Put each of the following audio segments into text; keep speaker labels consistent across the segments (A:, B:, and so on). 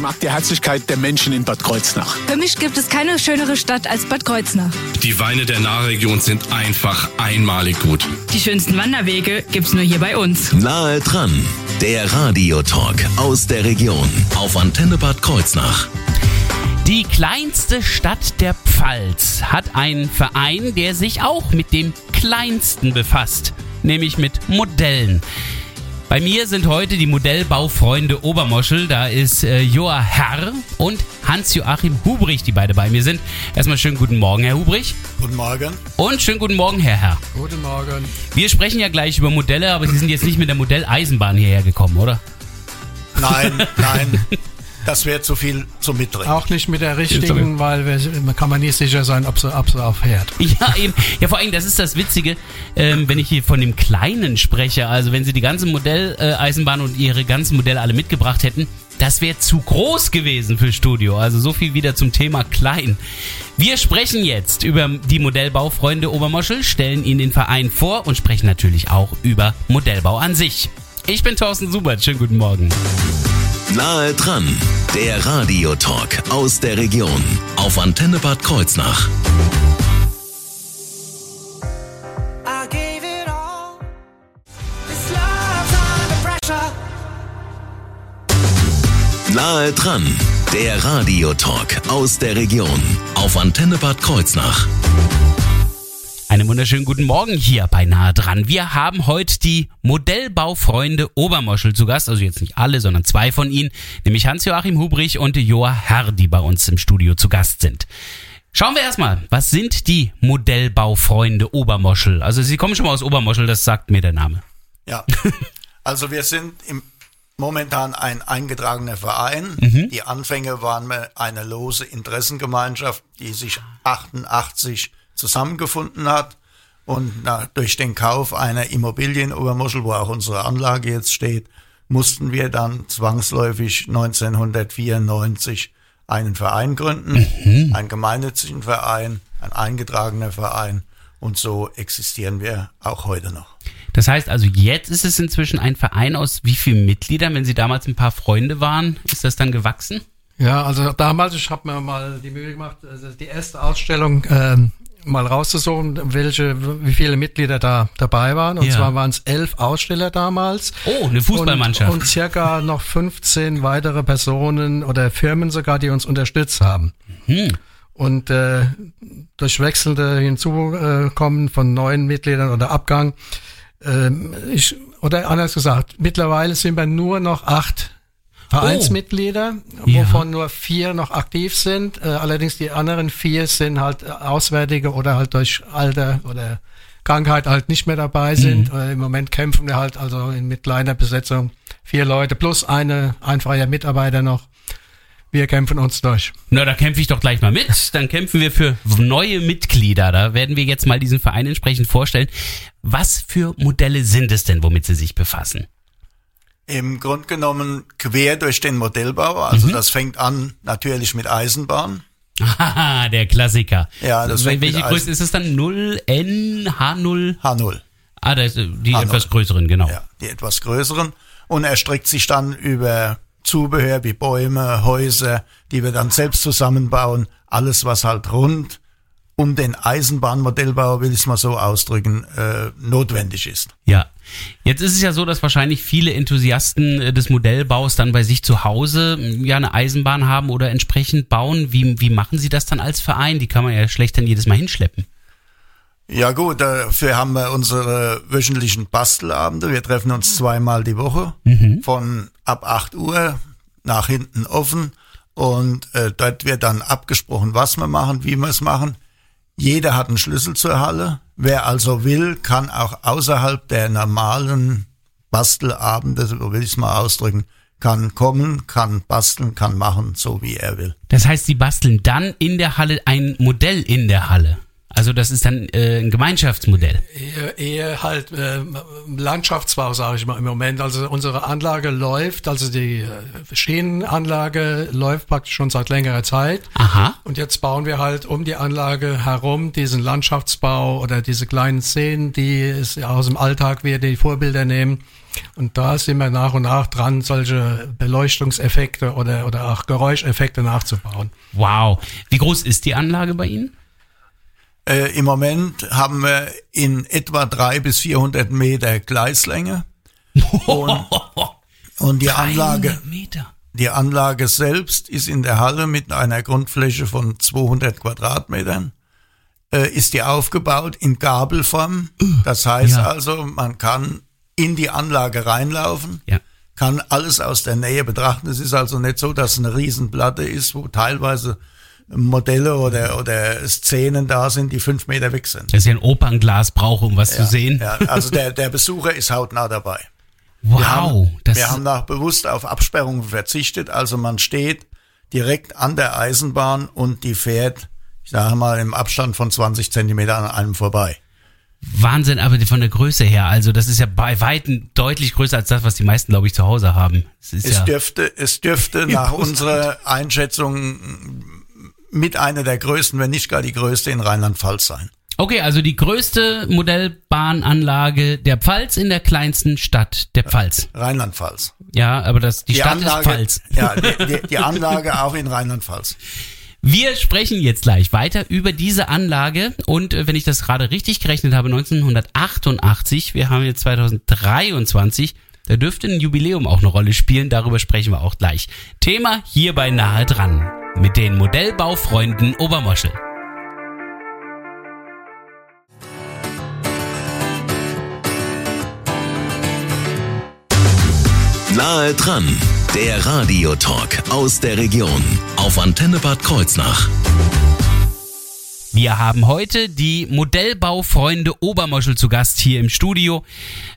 A: Ich mag die Herzlichkeit der Menschen in Bad Kreuznach.
B: Für mich gibt es keine schönere Stadt als Bad Kreuznach.
C: Die Weine der Nahregion sind einfach einmalig gut.
B: Die schönsten Wanderwege gibt's nur hier bei uns.
D: Nahe dran, der Radiotalk aus der Region auf Antenne Bad Kreuznach.
E: Die kleinste Stadt der Pfalz hat einen Verein, der sich auch mit dem Kleinsten befasst, nämlich mit Modellen. Bei mir sind heute die Modellbaufreunde Obermoschel. Da ist äh, Joa Herr und Hans-Joachim Hubrich, die beide bei mir sind. Erstmal schönen guten Morgen, Herr Hubrich.
A: Guten Morgen.
E: Und schönen guten Morgen, Herr Herr.
A: Guten Morgen.
E: Wir sprechen ja gleich über Modelle, aber Sie sind jetzt nicht mit der Modelleisenbahn hierher gekommen, oder?
A: Nein, nein. Das wäre zu viel zum Mitbringen.
F: Auch nicht mit der richtigen, weil wir, man kann man nie sicher sein, ob sie, ob sie aufhört.
E: Ja, eben. Ja, vor allem, das ist das Witzige, ähm, wenn ich hier von dem Kleinen spreche. Also, wenn Sie die ganze Modelleisenbahn und Ihre ganzen Modelle alle mitgebracht hätten, das wäre zu groß gewesen für Studio. Also, so viel wieder zum Thema Klein. Wir sprechen jetzt über die Modellbaufreunde Obermoschel, stellen Ihnen den Verein vor und sprechen natürlich auch über Modellbau an sich. Ich bin Thorsten Subert. Schönen guten Morgen.
D: Nahe dran, der Radiotalk aus der Region. Auf Antenne Bad Kreuznach. Nahe dran, der Radiotalk aus der Region. Auf Antenne Bad Kreuznach.
E: Einen wunderschönen guten Morgen hier bei Nahe dran. Wir haben heute die Modellbaufreunde Obermoschel zu Gast, also jetzt nicht alle, sondern zwei von ihnen, nämlich Hans-Joachim Hubrich und Joa Herr, die bei uns im Studio zu Gast sind. Schauen wir erstmal, was sind die Modellbaufreunde Obermoschel? Also Sie kommen schon mal aus Obermoschel, das sagt mir der Name.
A: Ja. Also wir sind im, momentan ein eingetragener Verein. Die Anfänge waren eine lose Interessengemeinschaft, die sich 88 zusammengefunden hat. Und na, durch den Kauf einer Immobilie in Obermoschel, wo auch unsere Anlage jetzt steht, mussten wir dann zwangsläufig 1994 einen Verein gründen, einen gemeinnützigen Verein, ein eingetragener Verein. Und so existieren wir auch heute noch.
E: Das heißt also, jetzt ist es inzwischen ein Verein aus wie vielen Mitgliedern? Wenn Sie damals ein paar Freunde waren, ist das dann gewachsen?
F: Ja, also damals, ich habe mir mal die Mühe gemacht, also die erste Ausstellung ähm, mal rauszusuchen, welche, wie viele Mitglieder da dabei waren. Und
E: Ja.
F: zwar waren es elf Aussteller damals.
E: Oh, eine Fußballmannschaft.
F: Und, und circa noch 15 weitere Personen oder Firmen sogar, die uns unterstützt haben.
E: Hm.
F: Und äh, durch wechselnde Hinzukommen von neuen Mitgliedern oder Abgang, ähm, ich, oder anders gesagt, mittlerweile sind wir nur noch acht Vereinsmitglieder,
E: Ja.
F: wovon nur vier noch aktiv sind. Äh, allerdings die anderen vier sind halt äh, Auswärtige oder halt durch Alter oder Krankheit halt nicht mehr dabei sind. Äh, Im Moment kämpfen wir halt also in, mit kleiner Besetzung vier Leute plus eine, ein freier Mitarbeiter noch. Wir kämpfen uns durch.
E: Na, da kämpfe ich doch gleich mal mit. Dann kämpfen wir für neue Mitglieder. Da werden wir jetzt mal diesen Verein entsprechend vorstellen. Was für Modelle sind es denn, womit Sie sich befassen?
A: Im Grunde genommen quer durch den Modellbau. Also das fängt an natürlich mit Eisenbahn.
E: Haha, der Klassiker.
A: Ja, das
E: Wel- Welche Größe ist es dann? 0N, H0?
A: H0.
E: Ah, da ist äh, die
A: H0.
E: etwas größeren, genau.
A: Ja, die etwas größeren. Und er streckt sich dann über Zubehör wie Bäume, Häuser, die wir dann selbst zusammenbauen. Alles, was halt rund um den Eisenbahnmodellbau, will ich es mal so ausdrücken, äh, notwendig ist.
E: Ja. Jetzt ist es ja so, dass wahrscheinlich viele Enthusiasten äh, des Modellbaus dann bei sich zu Hause m, ja eine Eisenbahn haben oder entsprechend bauen. Wie, wie machen Sie das dann als Verein? Die kann man ja schlecht dann jedes Mal hinschleppen.
A: Ja gut, dafür haben wir unsere wöchentlichen Bastelabende. Wir treffen uns zweimal die Woche von ab 8 Uhr nach hinten offen und äh, dort wird dann abgesprochen, was wir machen, wie wir es machen. Jeder hat einen Schlüssel zur Halle. Wer also will, kann auch außerhalb der normalen Bastelabende, so will ich es mal ausdrücken, kann kommen, kann basteln, kann machen, so wie er will.
E: Das heißt, Sie basteln dann in der Halle ein Modell in der Halle. Also das ist dann äh, ein Gemeinschaftsmodell.
F: Eher, eher halt äh, Landschaftsbau, sage ich mal im Moment. Also unsere Anlage läuft, also die äh, Schienenanlage läuft praktisch schon seit längerer Zeit.
E: Aha.
F: Und jetzt bauen wir halt um die Anlage herum diesen Landschaftsbau oder diese kleinen Szenen, die es aus dem Alltag wir die Vorbilder nehmen. Und da sind wir nach und nach dran, solche Beleuchtungseffekte oder, oder auch Geräuscheffekte nachzubauen.
E: Wow. Wie groß ist die Anlage bei Ihnen?
A: Äh, Im Moment haben wir in etwa drei bis 400 Meter Gleislänge. Und, und die Anlage,
E: 300 Meter.
A: die Anlage selbst ist in der Halle mit einer Grundfläche von 200 Quadratmetern. Äh, ist die aufgebaut in Gabelform. Das heißt
E: Ja.
A: also, man kann in die Anlage reinlaufen,
E: Ja.
A: kann alles aus der Nähe betrachten. Es ist also nicht so, dass eine Riesenplatte ist, wo teilweise Modelle oder, oder Szenen da sind, die fünf Meter weg sind.
E: Dass ich ein Opernglas brauche, um was zu sehen.
A: Ja, also der, der Besucher ist hautnah dabei.
E: Wow.
A: Wir haben,
E: das
A: wir haben da bewusst auf Absperrungen verzichtet. Also man steht direkt an der Eisenbahn und die fährt, ich sage mal, im Abstand von 20 Zentimeter an einem vorbei.
E: Wahnsinn, aber von der Größe her, also das ist ja bei Weitem deutlich größer als das, was die meisten, glaube ich, zu Hause haben. Es ist
A: Es
E: ja,
A: dürfte, es dürfte nach unserer Einschätzung mit einer der größten, wenn nicht gar die größte in Rheinland-Pfalz sein.
E: okay, also die größte Modellbahnanlage der Pfalz in der kleinsten Stadt der Pfalz.
A: Rheinland-Pfalz.
E: Ja, aber das, die, Stadt ist Pfalz.
A: ja, die, die, die Anlage auch in Rheinland-Pfalz.
E: Wir sprechen jetzt gleich weiter über diese Anlage und äh, wenn ich das gerade richtig gerechnet habe, 1988, wir haben jetzt 2023, da dürfte ein Jubiläum auch eine Rolle spielen, darüber sprechen wir auch gleich. Thema hier bei Nahe dran mit den Modellbaufreunden Obermoschel.
D: Nahe dran, der Radiotalk aus der Region auf Antenne Bad Kreuznach.
E: Wir haben heute die Modellbaufreunde Obermoschel zu Gast hier im Studio.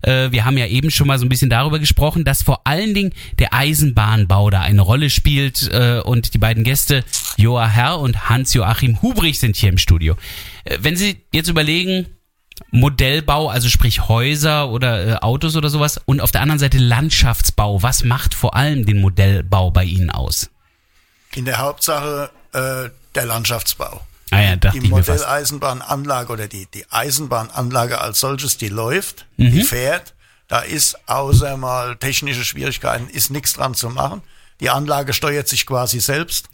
E: Äh, wir haben ja eben schon mal so ein bisschen darüber gesprochen, dass vor allen Dingen der Eisenbahnbau da eine Rolle spielt. Äh, und die beiden Gäste, Joa Herr und Hans-Joachim Hubrich, sind hier im Studio. Äh, wenn Sie jetzt überlegen, Modellbau, also sprich Häuser oder äh, Autos oder sowas, und auf der anderen Seite Landschaftsbau, was macht vor allem den Modellbau bei Ihnen aus?
A: In der Hauptsache äh, der Landschaftsbau.
E: Ah ja, dachte
A: die. Modelleisenbahnanlage oder die, die Eisenbahnanlage als solches, die läuft,
E: Mhm.
A: die fährt. Da ist außer mal technische Schwierigkeiten, ist nichts dran zu machen. Die Anlage steuert sich quasi selbst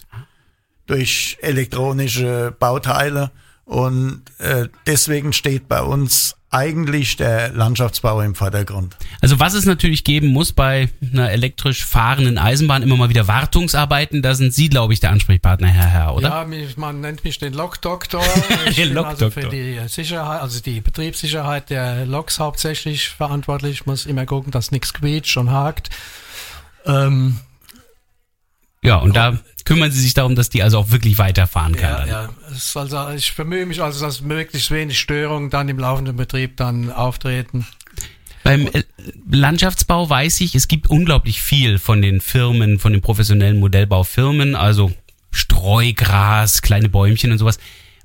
A: durch elektronische Bauteile und äh, deswegen steht bei uns eigentlich der Landschaftsbau im Vordergrund.
E: Also was es natürlich geben muss bei einer elektrisch fahrenden Eisenbahn, immer mal wieder Wartungsarbeiten, da sind Sie, glaube ich, der Ansprechpartner, Herr Herr, oder?
F: Ja, mich, man nennt mich den Lokdoktor. Ich
E: Der
F: bin also
E: Lokdoktor.
F: für die Sicherheit, also die Betriebssicherheit der Loks hauptsächlich verantwortlich. Ich muss immer gucken, dass nichts quietscht und hakt. Ähm,
E: Ja, und da kümmern Sie sich darum, dass die also auch wirklich weiterfahren kann.
F: ja,
E: dann.
F: ja. Es also, ich bemühe mich also, dass möglichst wenig Störungen dann im laufenden Betrieb dann auftreten.
E: Beim äh, Landschaftsbau weiß ich, es gibt unglaublich viel von den Firmen, von den professionellen Modellbaufirmen, also Streugras, kleine Bäumchen und sowas.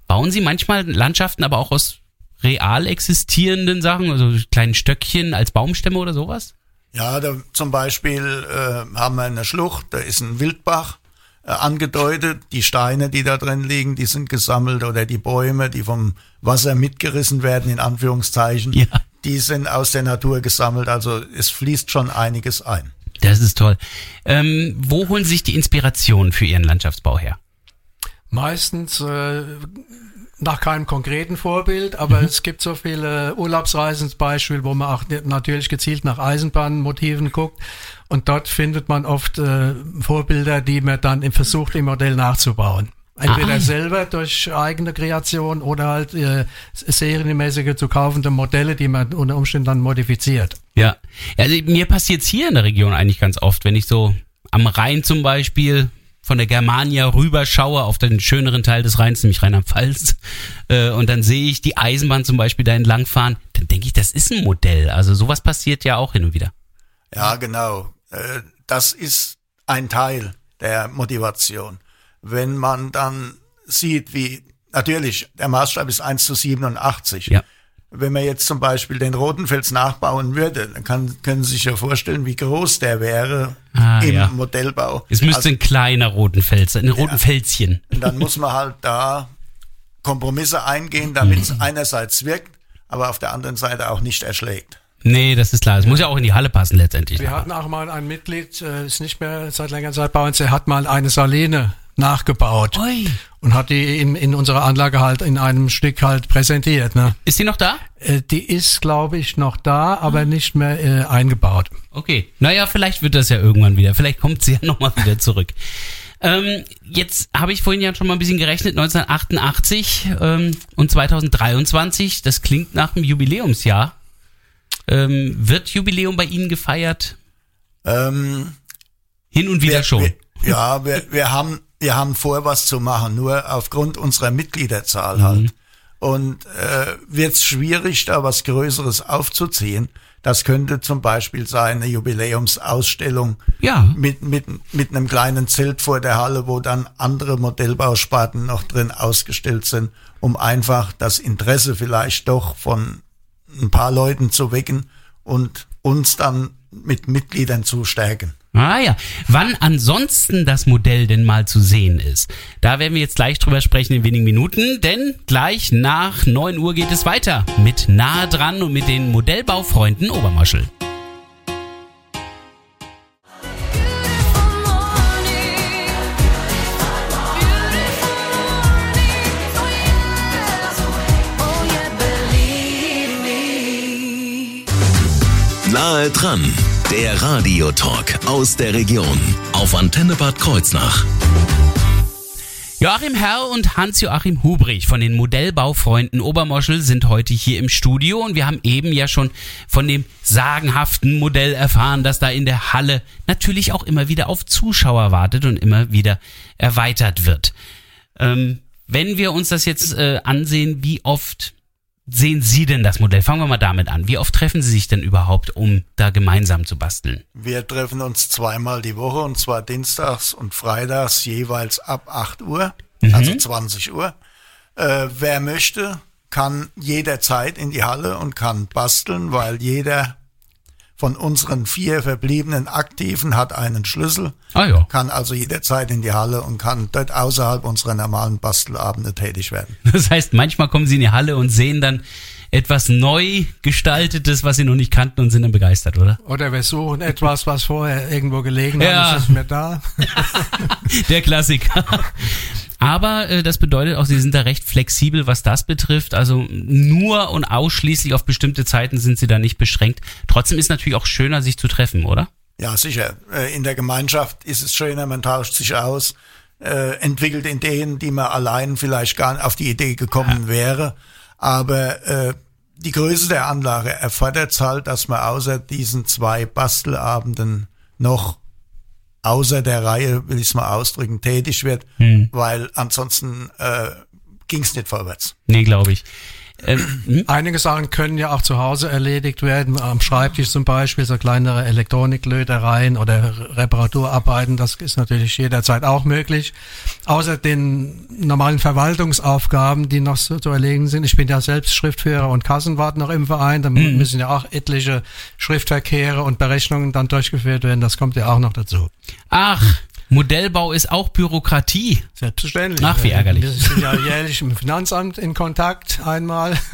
E: Bauen Sie manchmal Landschaften aber auch aus real existierenden Sachen, also kleinen Stöckchen als Baumstämme oder sowas?
A: Ja, da zum Beispiel äh, haben wir eine Schlucht, da ist ein Wildbach äh, angedeutet. Die Steine, die da drin liegen, die sind gesammelt oder die Bäume, die vom Wasser mitgerissen werden, in Anführungszeichen,
E: Ja.
A: die sind aus der Natur gesammelt. Also es fließt schon einiges ein.
E: Das ist toll. Ähm, wo holen Sie sich die Inspiration für Ihren Landschaftsbau her?
F: Meistens äh, nach keinem konkreten Vorbild, aber es gibt so viele Urlaubsreisen zum Beispiel, wo man auch natürlich gezielt nach Eisenbahnmotiven guckt und dort findet man oft äh, Vorbilder, die man dann im versucht, im Modell nachzubauen. Entweder
E: Ah.
F: selber durch eigene Kreation oder halt äh, serienmäßige zu kaufende Modelle, die man unter Umständen dann modifiziert.
E: Ja, also mir passiert's hier in der Region eigentlich ganz oft, wenn ich so am Rhein zum Beispiel von der Germania rüberschaue auf den schöneren Teil des Rheins, nämlich Rheinland-Pfalz, äh, und dann sehe ich die Eisenbahn zum Beispiel da entlangfahren, dann denke ich, das ist ein Modell. Also sowas passiert ja auch hin und wieder.
A: Ja, genau. Äh, Das ist ein Teil der Motivation. Wenn man dann sieht, wie natürlich, der Maßstab ist 1 zu 87.
E: Ja.
A: Wenn man jetzt zum Beispiel den Rotenfels nachbauen würde, dann kann, können Sie sich ja vorstellen, wie groß der wäre
E: Ah,
A: im
E: ja.
A: Modellbau.
E: Es müsste
A: Also,
E: ein kleiner roten Fels, ein roten Fälzchen.
A: dann muss man halt da Kompromisse eingehen, damit
E: Mhm.
A: es einerseits wirkt, aber auf der anderen Seite auch nicht erschlägt.
E: Nee, das ist klar. Es muss ja auch in die Halle passen letztendlich.
F: Wir hatten auch mal ein Mitglied, äh, ist nicht mehr seit längerer Zeit bei uns, der hat mal eine Saline nachgebaut
E: Ui.
F: und hat die in, in unserer Anlage halt in einem Stück halt präsentiert. Ne?
E: Ist die noch da?
F: Äh, Die ist, glaube ich, noch da, aber nicht mehr äh, eingebaut.
E: Okay. Naja, vielleicht wird das ja irgendwann wieder. Vielleicht kommt sie ja nochmal wieder zurück. Ähm, jetzt habe ich vorhin ja schon mal ein bisschen gerechnet, 1988 ähm, und 2023, das klingt nach einem Jubiläumsjahr. Ähm, wird Jubiläum bei Ihnen gefeiert?
A: Ähm,
E: Hin und wieder
A: wir,
E: schon.
A: Wir, ja, wir, wir haben wir haben vor, was zu machen, nur aufgrund unserer Mitgliederzahl
E: Mhm.
A: halt. Und äh, wird es schwierig, da was Größeres aufzuziehen. Das könnte zum Beispiel sein eine Jubiläumsausstellung
E: Ja.
A: mit, mit, mit einem kleinen Zelt vor der Halle, wo dann andere Modellbausparten noch drin ausgestellt sind, um einfach das Interesse vielleicht doch von ein paar Leuten zu wecken und uns dann mit Mitgliedern zu stärken.
E: Ah ja. Wann ansonsten das Modell denn mal zu sehen ist, da werden wir jetzt gleich drüber sprechen in wenigen Minuten, denn gleich nach 9 Uhr geht es weiter mit Nahe dran und mit den Modellbaufreunden Obermaschel.
D: Nahe dran, der Radiotalk aus der Region auf Antenne Bad Kreuznach.
E: Joachim Herr und Hans-Joachim Hubrich von den Modellbaufreunden Obermoschel sind heute hier im Studio und wir haben eben ja schon von dem sagenhaften Modell erfahren, das da in der Halle natürlich auch immer wieder auf Zuschauer wartet und immer wieder erweitert wird. Ähm, wenn wir uns das jetzt äh, ansehen, wie oft sehen Sie denn das Modell? Fangen wir mal damit an. Wie oft treffen Sie sich denn überhaupt, um da gemeinsam zu basteln?
A: Wir treffen uns zweimal die Woche und zwar dienstags und freitags jeweils ab 8 Uhr, also 20 Uhr. Äh, wer möchte, kann jederzeit in die Halle und kann basteln, weil jeder von unseren vier verbliebenen Aktiven hat einen Schlüssel,
E: Ah ja.
A: kann also jederzeit in die Halle und kann dort außerhalb unserer normalen Bastelabende tätig werden.
E: Das heißt, manchmal kommen sie in die Halle und sehen dann etwas neu gestaltetes, was sie noch nicht kannten und sind dann begeistert, oder?
F: Oder wir suchen etwas, was vorher irgendwo gelegen
E: Ja.
F: hat, ist nicht mehr da.
E: Der Klassiker. Aber äh, das bedeutet auch, sie sind da recht flexibel, was das betrifft. Also nur und ausschließlich auf bestimmte Zeiten sind sie da nicht beschränkt. Trotzdem ist natürlich auch schöner, sich zu treffen, oder?
A: Ja, sicher. Äh, In der Gemeinschaft ist es schöner, man tauscht sich aus, äh, entwickelt Ideen, die man allein vielleicht gar nicht auf die Idee gekommen wäre. Aber äh, die Größe der Anlage erfordert halt, dass man außer diesen zwei Bastelabenden noch außer der Reihe, will ich es mal ausdrücken, tätig wird, weil ansonsten äh, ging es nicht vorwärts.
E: Nee, glaube ich. Ähm, hm?
F: Einige Sachen können ja auch zu Hause erledigt werden, am Schreibtisch zum Beispiel, so kleinere Elektroniklötereien oder Reparaturarbeiten, das ist natürlich jederzeit auch möglich. Außer den normalen Verwaltungsaufgaben, die noch so zu erledigen sind. Ich bin ja selbst Schriftführer und Kassenwart noch im Verein, da müssen ja auch etliche Schriftverkehre und Berechnungen dann durchgeführt werden, das kommt ja auch noch dazu.
E: Ach, Modellbau ist auch Bürokratie.
F: Selbstverständlich.
E: Ach, wie ärgerlich.
F: Wir sind ja jährlich im Finanzamt in Kontakt einmal.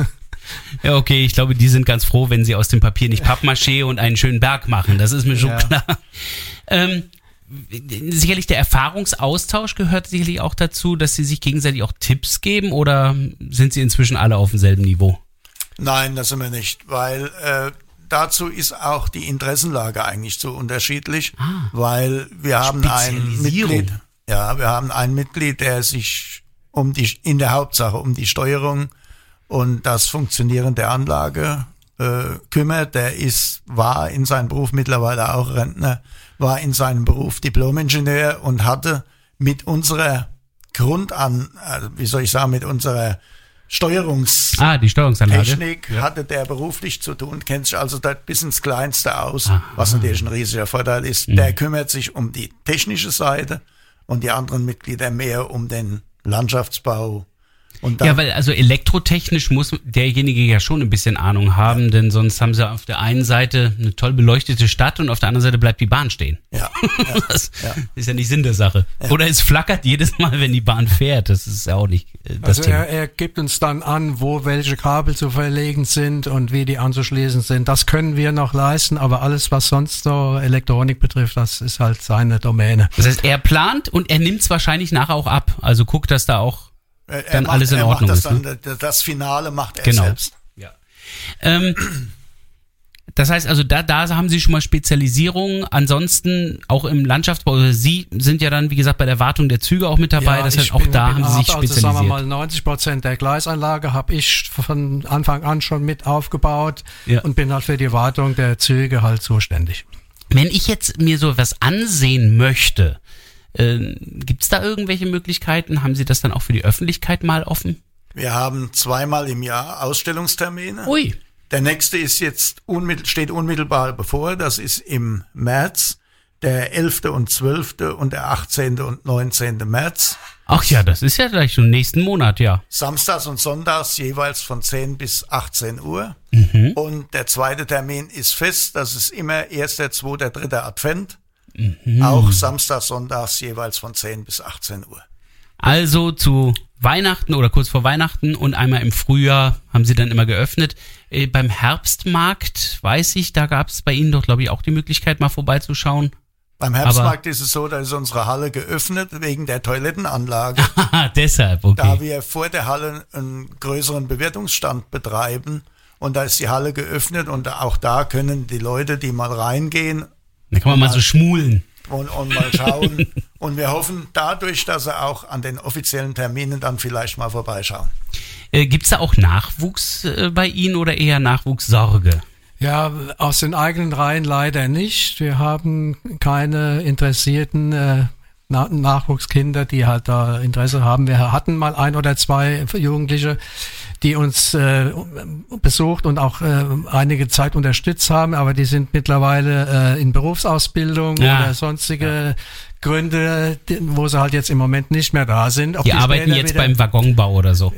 E: Ja, okay, ich glaube, die sind ganz froh, wenn sie aus dem Papier nicht Pappmaché und einen schönen Berg machen. Das ist mir schon
F: Ja.
E: klar. Ähm, sicherlich der Erfahrungsaustausch gehört sicherlich auch dazu, dass sie sich gegenseitig auch Tipps geben oder sind sie inzwischen alle auf demselben Niveau?
A: Nein, das sind wir nicht, weil äh, dazu ist auch die Interessenlage eigentlich so unterschiedlich, weil wir haben ein. Mitglied, ja, wir haben ein Mitglied, der sich um die in der Hauptsache um die Steuerung und das Funktionieren der Anlage äh, kümmert. Der ist war in seinem Beruf mittlerweile auch Rentner, war in seinem Beruf Diplomingenieur und hatte mit unserer Grundan, also wie soll ich sagen, mit unserer Steuerungs
E: Ah, die Steuerungsanlage.
A: Technik hatte der beruflich zu tun, kennt sich also dort bis ins Kleinste aus, was natürlich ein riesiger Vorteil ist.
E: Mhm.
A: Der kümmert sich um die technische Seite und die anderen Mitglieder mehr um den Landschaftsbau,
E: Ja, weil also elektrotechnisch muss derjenige ja schon ein bisschen Ahnung haben, denn sonst haben sie auf der einen Seite eine toll beleuchtete Stadt und auf der anderen Seite bleibt die Bahn stehen.
A: ja,
E: Das
A: Ja.
E: ist ja nicht Sinn der Sache. Oder es flackert jedes Mal, wenn die Bahn fährt. Das ist ja auch nicht äh, das
F: Also
E: Thema.
F: er, er gibt uns dann an, wo welche Kabel zu verlegen sind und wie die anzuschließen sind. Das können wir noch leisten, aber alles, was sonst so Elektronik betrifft, das ist halt seine Domäne.
E: Das heißt, er plant und er nimmt es wahrscheinlich nachher auch ab. Also guckt, dass da auch
A: er- er
E: dann
A: macht,
E: alles in Ordnung
A: das,
E: ist, ne?
A: dann, das, das Finale macht er
E: Genau.
A: selbst.
E: Ja. Ähm, das heißt also, da, da haben Sie schon mal Spezialisierung. Ansonsten auch im Landschaftsbau. Also Sie sind ja dann, wie gesagt, bei der Wartung der Züge auch mit dabei. das heißt,
F: ich
E: auch
F: bin-
E: da
F: bin
E: haben Sie sich
F: ab, also sagen wir
E: spezialisiert.
F: mal 90 Prozent der Gleisanlage habe ich von Anfang an schon mit aufgebaut
E: Ja.
F: und bin halt für die Wartung der Züge halt zuständig.
E: Wenn ich jetzt mir so was ansehen möchte, äh, gibt es da irgendwelche Möglichkeiten? Haben Sie das dann auch für die Öffentlichkeit mal offen?
A: Wir haben zweimal im Jahr Ausstellungstermine.
E: Ui.
A: Der nächste ist jetzt unmittel, steht unmittelbar bevor. Das ist im März, der 11. und 12. und der 18. und 19. März.
E: Ach ja, das ist ja gleich schon nächsten Monat, ja.
A: Samstags und Sonntags jeweils von 10 bis 18 Uhr.
E: Mhm.
A: Und der zweite Termin ist fest. Das ist immer erster, zweiter, dritter Advent.
E: Mhm.
A: Auch Samstags, Sonntags jeweils von 10 bis 18 Uhr.
E: Also zu Weihnachten oder kurz vor Weihnachten und einmal im Frühjahr haben sie dann immer geöffnet. Äh, beim Herbstmarkt weiß ich, da gab es bei Ihnen doch, glaube ich, auch die Möglichkeit, mal vorbeizuschauen.
A: Beim Herbstmarkt ist es so, da ist unsere Halle geöffnet wegen der Toilettenanlage.
E: Haha, deshalb, okay.
A: da wir vor der Halle einen größeren Bewirtungsstand betreiben und da ist die Halle geöffnet und auch da können die Leute, die mal reingehen
E: Da kann man mal so schmulen.
A: und, und mal schauen. und wir hoffen dadurch, dass sie auch an den offiziellen Terminen dann vielleicht mal vorbeischauen.
E: Äh, Gibt es da auch Nachwuchs äh, bei Ihnen oder eher Nachwuchssorge?
F: Ja, aus den eigenen Reihen leider nicht. Wir haben keine interessierten äh, Na Nachwuchskinder, die halt da Interesse haben. Wir hatten mal ein oder zwei Jugendliche, die uns äh, besucht und auch äh, einige Zeit unterstützt haben, aber die sind mittlerweile äh, in Berufsausbildung
E: Ja.
F: oder sonstige Gründe, die- wo sie halt jetzt im Moment nicht mehr da sind. Ob
E: Die arbeiten
F: später
E: jetzt
F: wieder-
E: beim Waggonbau oder so.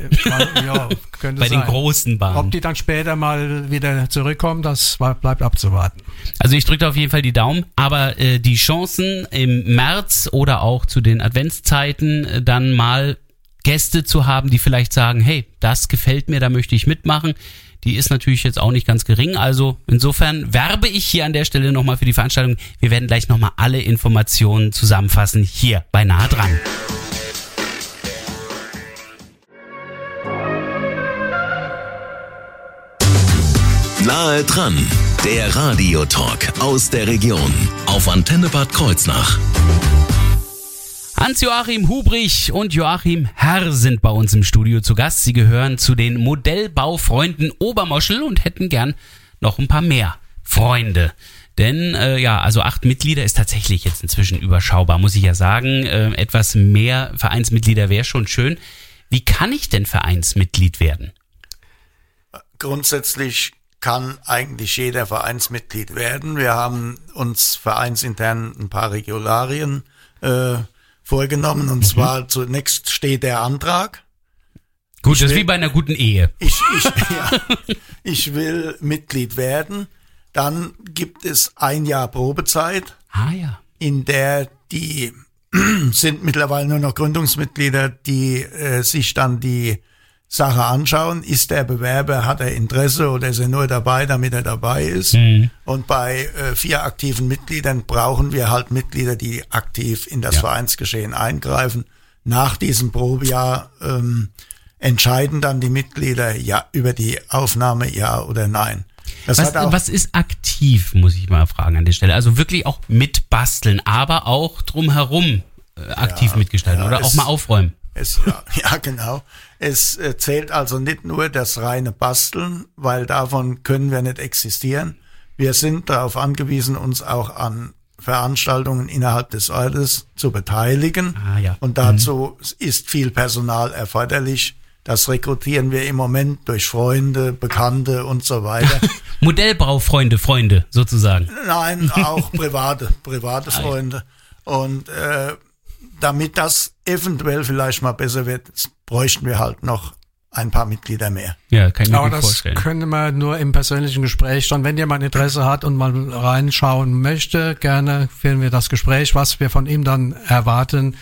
F: ja, könnte
E: Bei den
F: sein.
E: großen Bahnen.
F: Ob die dann später mal wieder zurückkommen, das bleibt abzuwarten.
E: Also ich drücke auf jeden Fall die Daumen, aber äh, die Chancen im März oder auch zu den Adventszeiten äh, dann mal Gäste zu haben, die vielleicht sagen, hey, das gefällt mir, da möchte ich mitmachen, die ist natürlich jetzt auch nicht ganz gering. Also insofern werbe ich hier an der Stelle nochmal für die Veranstaltung. Wir werden gleich nochmal alle Informationen zusammenfassen hier bei Nahe dran.
D: Nahe dran, der Radiotalk aus der Region auf Antenne Bad Kreuznach.
E: Hans-Joachim Hubrich und Joachim Herr sind bei uns im Studio zu Gast. Sie gehören zu den Modellbaufreunden Obermoschel und hätten gern noch ein paar mehr Freunde. Denn äh, ja, also acht Mitglieder ist tatsächlich jetzt inzwischen überschaubar, muss ich ja sagen. Äh, etwas mehr Vereinsmitglieder wäre schon schön. Wie kann ich denn Vereinsmitglied werden?
A: Grundsätzlich kann eigentlich jeder Vereinsmitglied werden. Wir haben uns vereinsintern ein paar Regularien äh, vorgenommen und zwar zunächst steht der Antrag.
E: Gut, das ist wie bei einer guten Ehe.
A: Ich, ich, ja, ich will Mitglied werden. Dann gibt es ein Jahr Probezeit,
E: Ah ja.
A: in der die sind mittlerweile nur noch Gründungsmitglieder, die äh, sich dann die Sache anschauen. Ist der Bewerber, hat er Interesse oder ist er nur dabei, damit er dabei ist? Und bei äh, vier aktiven Mitgliedern brauchen wir halt Mitglieder, die aktiv in das
E: Ja.
A: Vereinsgeschehen eingreifen. Nach diesem Probejahr ähm, entscheiden dann die Mitglieder ja über die Aufnahme ja oder nein. Das
E: Was, was ist aktiv, muss ich mal fragen an der Stelle? Also wirklich auch mitbasteln, aber auch drumherum äh, aktiv
A: Ja,
E: mitgestalten
A: ja,
E: oder auch mal aufräumen.
A: Es, ja, ja, genau. Es äh, zählt also nicht nur das reine Basteln, weil davon können wir nicht existieren. Wir sind darauf angewiesen, uns auch an Veranstaltungen innerhalb des Ortes zu beteiligen.
E: Ah, ja.
A: Und dazu ist viel Personal erforderlich. Das rekrutieren wir im Moment durch Freunde, Bekannte und so weiter.
E: Modellbaufreunde, Freunde, sozusagen.
A: Nein, auch private, private Freunde. Und äh, damit das eventuell vielleicht mal besser wird, bräuchten wir halt noch ein paar Mitglieder mehr.
E: Ja, kann ich mir
F: das
E: vorstellen.
F: können wir nur im persönlichen Gespräch dann, wenn jemand Interesse hat und mal reinschauen möchte, gerne führen wir das Gespräch, was wir von ihm dann erwarten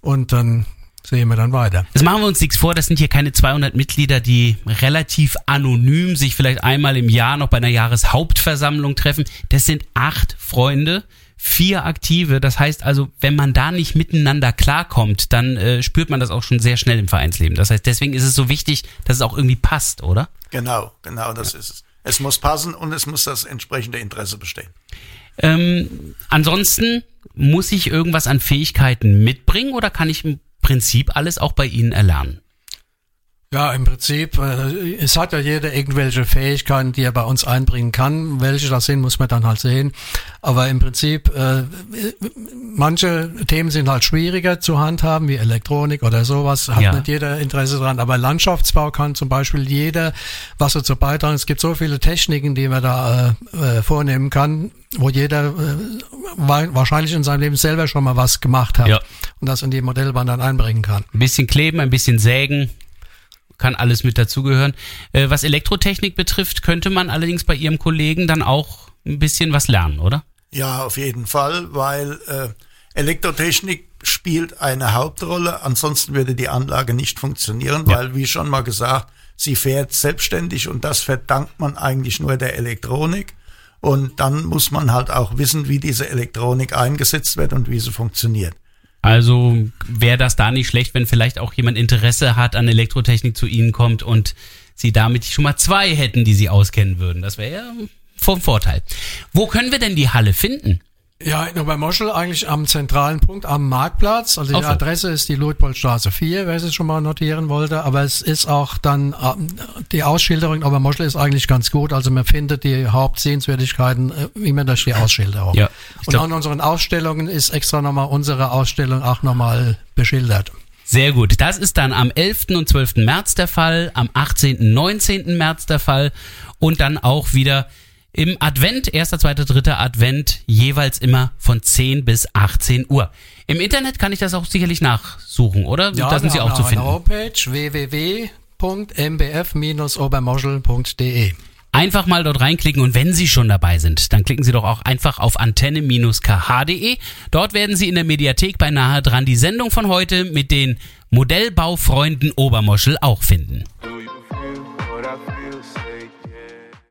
F: und dann sehen wir dann weiter.
E: Jetzt machen wir uns nichts vor, das sind hier keine 200 Mitglieder, die relativ anonym sich vielleicht einmal im Jahr noch bei einer Jahreshauptversammlung treffen. Das sind acht Freunde, vier Aktive. Das heißt also, wenn man da nicht miteinander klarkommt, dann äh, spürt man das auch schon sehr schnell im Vereinsleben. Das heißt, deswegen ist es so wichtig, dass es auch irgendwie passt, oder?
A: Genau, genau, das ist es. Es muss passen und es muss das entsprechende Interesse bestehen.
E: Ähm, ansonsten muss ich irgendwas an Fähigkeiten mitbringen oder kann ich im Prinzip alles auch bei Ihnen erlernen?
F: Ja, im Prinzip, äh, es hat ja jeder irgendwelche Fähigkeiten, die er bei uns einbringen kann. Welche das sind, muss man dann halt sehen. Aber im Prinzip, äh, manche Themen sind halt schwieriger zu handhaben, wie Elektronik oder sowas. Hat
E: Ja.
F: nicht jeder Interesse dran. Aber Landschaftsbau kann zum Beispiel jeder was dazu beitragen. Es gibt so viele Techniken, die man da äh, vornehmen kann, wo jeder wa- wahrscheinlich in seinem Leben selber schon mal was gemacht hat.
E: Ja.
F: Und das in die Modellbahn dann einbringen kann.
E: Ein bisschen kleben, ein bisschen sägen, kann alles mit dazugehören. Äh, was Elektrotechnik betrifft, könnte man allerdings bei Ihrem Kollegen dann auch ein bisschen was lernen, oder?
A: Ja, auf jeden Fall, weil äh, Elektrotechnik spielt eine Hauptrolle. Ansonsten würde die Anlage nicht funktionieren, weil, wie schon mal gesagt, sie fährt selbstständig und das verdankt man eigentlich nur der Elektronik. Und dann muss man halt auch wissen, wie diese Elektronik eingesetzt wird und wie sie funktioniert.
E: Also wäre das da nicht schlecht, wenn vielleicht auch jemand Interesse hat an Elektrotechnik zu Ihnen kommt und Sie damit schon mal zwei hätten, die Sie auskennen würden. Das wäre ja vom Vorteil. Wo können wir denn die Halle finden?
F: Ja, in Obermoschel eigentlich am zentralen Punkt am Marktplatz. Also die
E: Auch so.
F: Adresse ist die Luitpoldstraße 4, wer es schon mal notieren wollte. Aber es ist auch dann, ähm, die Ausschilderung in Obermoschel ist eigentlich ganz gut. Also man findet die Hauptsehenswürdigkeiten äh, immer durch die Ausschilderung.
E: Ja,
F: Und
E: glaub-
F: an unseren Ausstellungen ist extra nochmal unsere Ausstellung auch nochmal beschildert.
E: Sehr gut. Das ist dann am 11. und 12. März der Fall, am 18. 19. März der Fall und dann auch wieder im Advent, erster, zweiter, dritter Advent, jeweils immer von 10 bis 18 Uhr. Im Internet kann ich das auch sicherlich nachsuchen, oder? da sind Sie auch zu finden.
F: Homepage www.mbf-obermoschel.de.
E: Einfach mal dort reinklicken und wenn Sie schon dabei sind, dann klicken Sie doch auch einfach auf antenne-kh.de. Dort werden Sie in der Mediathek bei nahe dran die Sendung von heute mit den Modellbaufreunden Obermoschel auch finden.